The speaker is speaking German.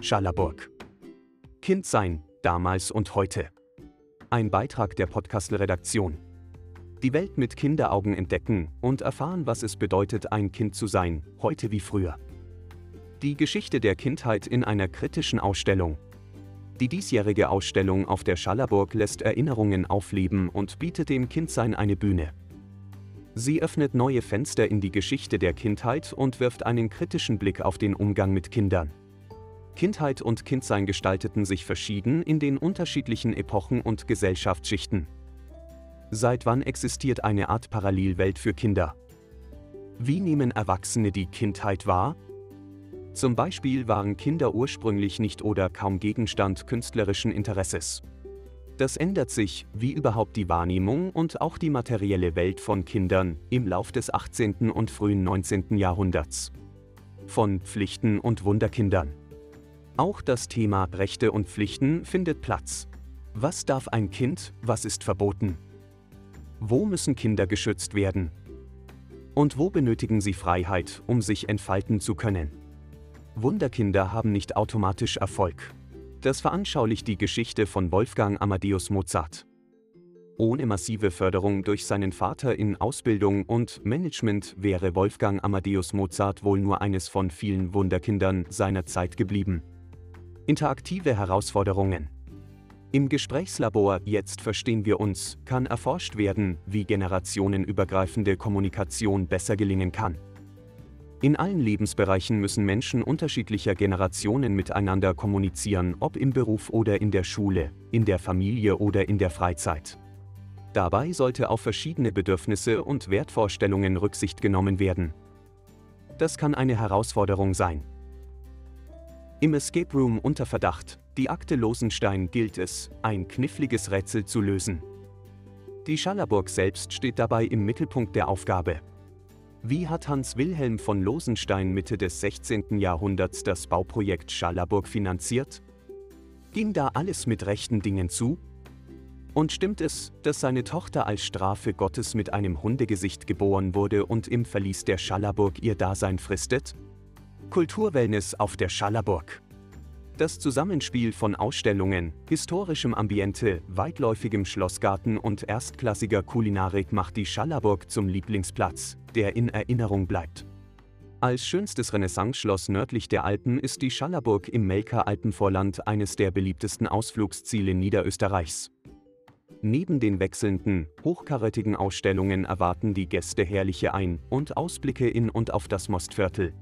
Schallerburg. Kind sein, damals und heute. Ein Beitrag der Podcast-Redaktion. Die Welt mit Kinderaugen entdecken und erfahren, was es bedeutet, ein Kind zu sein, heute wie früher. Die Geschichte der Kindheit in einer kritischen Ausstellung. Die diesjährige Ausstellung auf der Schallerburg lässt Erinnerungen aufleben und bietet dem Kindsein eine Bühne. Sie öffnet neue Fenster in die Geschichte der Kindheit und wirft einen kritischen Blick auf den Umgang mit Kindern. Kindheit und Kindsein gestalteten sich verschieden in den unterschiedlichen Epochen und Gesellschaftsschichten. Seit wann existiert eine Art Parallelwelt für Kinder? Wie nehmen Erwachsene die Kindheit wahr? Zum Beispiel waren Kinder ursprünglich nicht oder kaum Gegenstand künstlerischen Interesses. Das ändert sich, wie überhaupt die Wahrnehmung und auch die materielle Welt von Kindern im Lauf des 18. und frühen 19. Jahrhunderts. Von Pflichten und Wunderkindern. Auch das Thema Rechte und Pflichten findet Platz. Was darf ein Kind, was ist verboten? Wo müssen Kinder geschützt werden? Und wo benötigen sie Freiheit, um sich entfalten zu können? Wunderkinder haben nicht automatisch Erfolg. Das veranschaulicht die Geschichte von Wolfgang Amadeus Mozart. Ohne massive Förderung durch seinen Vater in Ausbildung und Management wäre Wolfgang Amadeus Mozart wohl nur eines von vielen Wunderkindern seiner Zeit geblieben. Interaktive Herausforderungen. Im Gesprächslabor Jetzt verstehen wir uns kann erforscht werden, wie generationenübergreifende Kommunikation besser gelingen kann. In allen Lebensbereichen müssen Menschen unterschiedlicher Generationen miteinander kommunizieren, ob im Beruf oder in der Schule, in der Familie oder in der Freizeit. Dabei sollte auf verschiedene Bedürfnisse und Wertvorstellungen Rücksicht genommen werden. Das kann eine Herausforderung sein. Im Escape Room unter Verdacht, die Akte Losenstein gilt es, ein kniffliges Rätsel zu lösen. Die Schallerburg selbst steht dabei im Mittelpunkt der Aufgabe. Wie hat Hans Wilhelm von Losenstein Mitte des 16. Jahrhunderts das Bauprojekt Schallerburg finanziert? Ging da alles mit rechten Dingen zu? Und stimmt es, dass seine Tochter als Strafe Gottes mit einem Hundegesicht geboren wurde und im Verlies der Schallerburg ihr Dasein fristet? Kulturwellness auf der Schallerburg. Das Zusammenspiel von Ausstellungen, historischem Ambiente, weitläufigem Schlossgarten und erstklassiger Kulinarik macht die Schallerburg zum Lieblingsplatz, der in Erinnerung bleibt. Als schönstes Renaissance-Schloss nördlich der Alpen ist die Schallerburg im Melker Alpenvorland eines der beliebtesten Ausflugsziele Niederösterreichs. Neben den wechselnden, hochkarätigen Ausstellungen erwarten die Gäste herrliche Ein- und Ausblicke in und auf das Mostviertel,